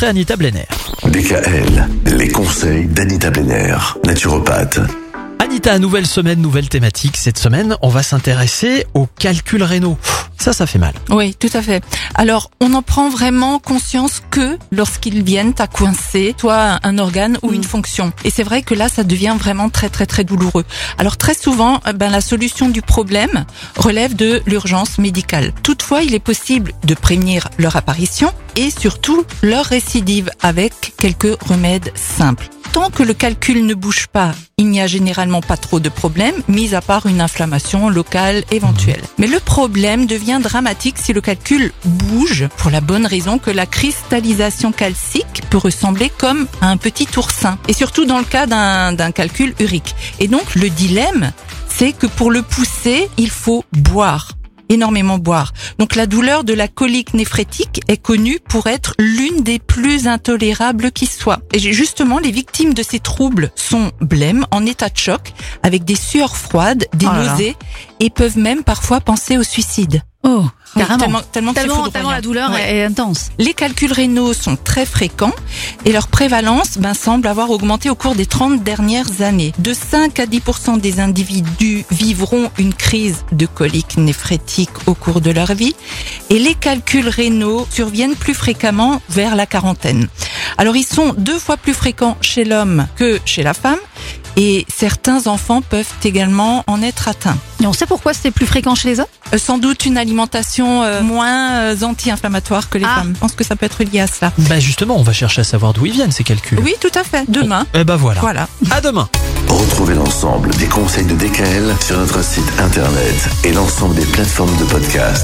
après Anita Blenner. DKL, les conseils d'Anita Benner, naturopathe. Anita, nouvelle semaine, nouvelle thématique. Cette semaine, on va s'intéresser aux calculs rénaux. Ça, ça fait mal. Oui, tout à fait. Alors, on en prend vraiment conscience que lorsqu'ils viennent à coincer soit un organe ou une fonction. Et c'est vrai que là, ça devient vraiment très très très douloureux. Alors très souvent, eh ben la solution du problème relève de l'urgence médicale. Toutefois, il est possible de prévenir leur apparition et surtout leur récidive avec quelques remèdes simples. Tant que le calcul ne bouge pas, il n'y a généralement pas trop de problèmes, mis à part une inflammation locale éventuelle. Mais le problème devient dramatique si le calcul bouge, pour la bonne raison que la cristallisation calcique peut ressembler comme à un petit oursin, et surtout dans le cas d'un d'un calcul urique. Et donc le dilemme, c'est que pour le pousser, il faut boire énormément boire. Donc la douleur de la colique néphrétique est connue pour être l'une des plus intolérables qui soit. Et justement, les victimes de ces troubles sont blêmes, en état de choc, avec des sueurs froides, des Oh nausées, et peuvent même parfois penser au suicide. Oh, carrément. tellement- tellement tellement, la douleur Ouais. est intense. Les calculs rénaux sont très fréquents et leur prévalence ben, semble avoir augmenté au cours des 30 dernières années. De 5 à 10 des individus vivront une crise de colique néphrétique au cours de leur vie et les calculs rénaux surviennent plus fréquemment vers la quarantaine. Alors ils sont deux fois plus fréquents chez l'homme que chez la femme et certains enfants peuvent également en être atteints. Et on sait pourquoi c'était plus fréquent chez les hommes? Euh, Sans doute une alimentation euh, moins euh, anti-inflammatoire que les Ah. femmes. Je pense que ça peut être lié à cela. Bah justement, on va chercher à savoir d'où ils viennent ces calculs. Oui, tout à fait. Demain. Eh bah voilà. Voilà. À demain. Retrouvez l'ensemble des conseils de DKL sur notre site internet et l'ensemble des plateformes de podcast.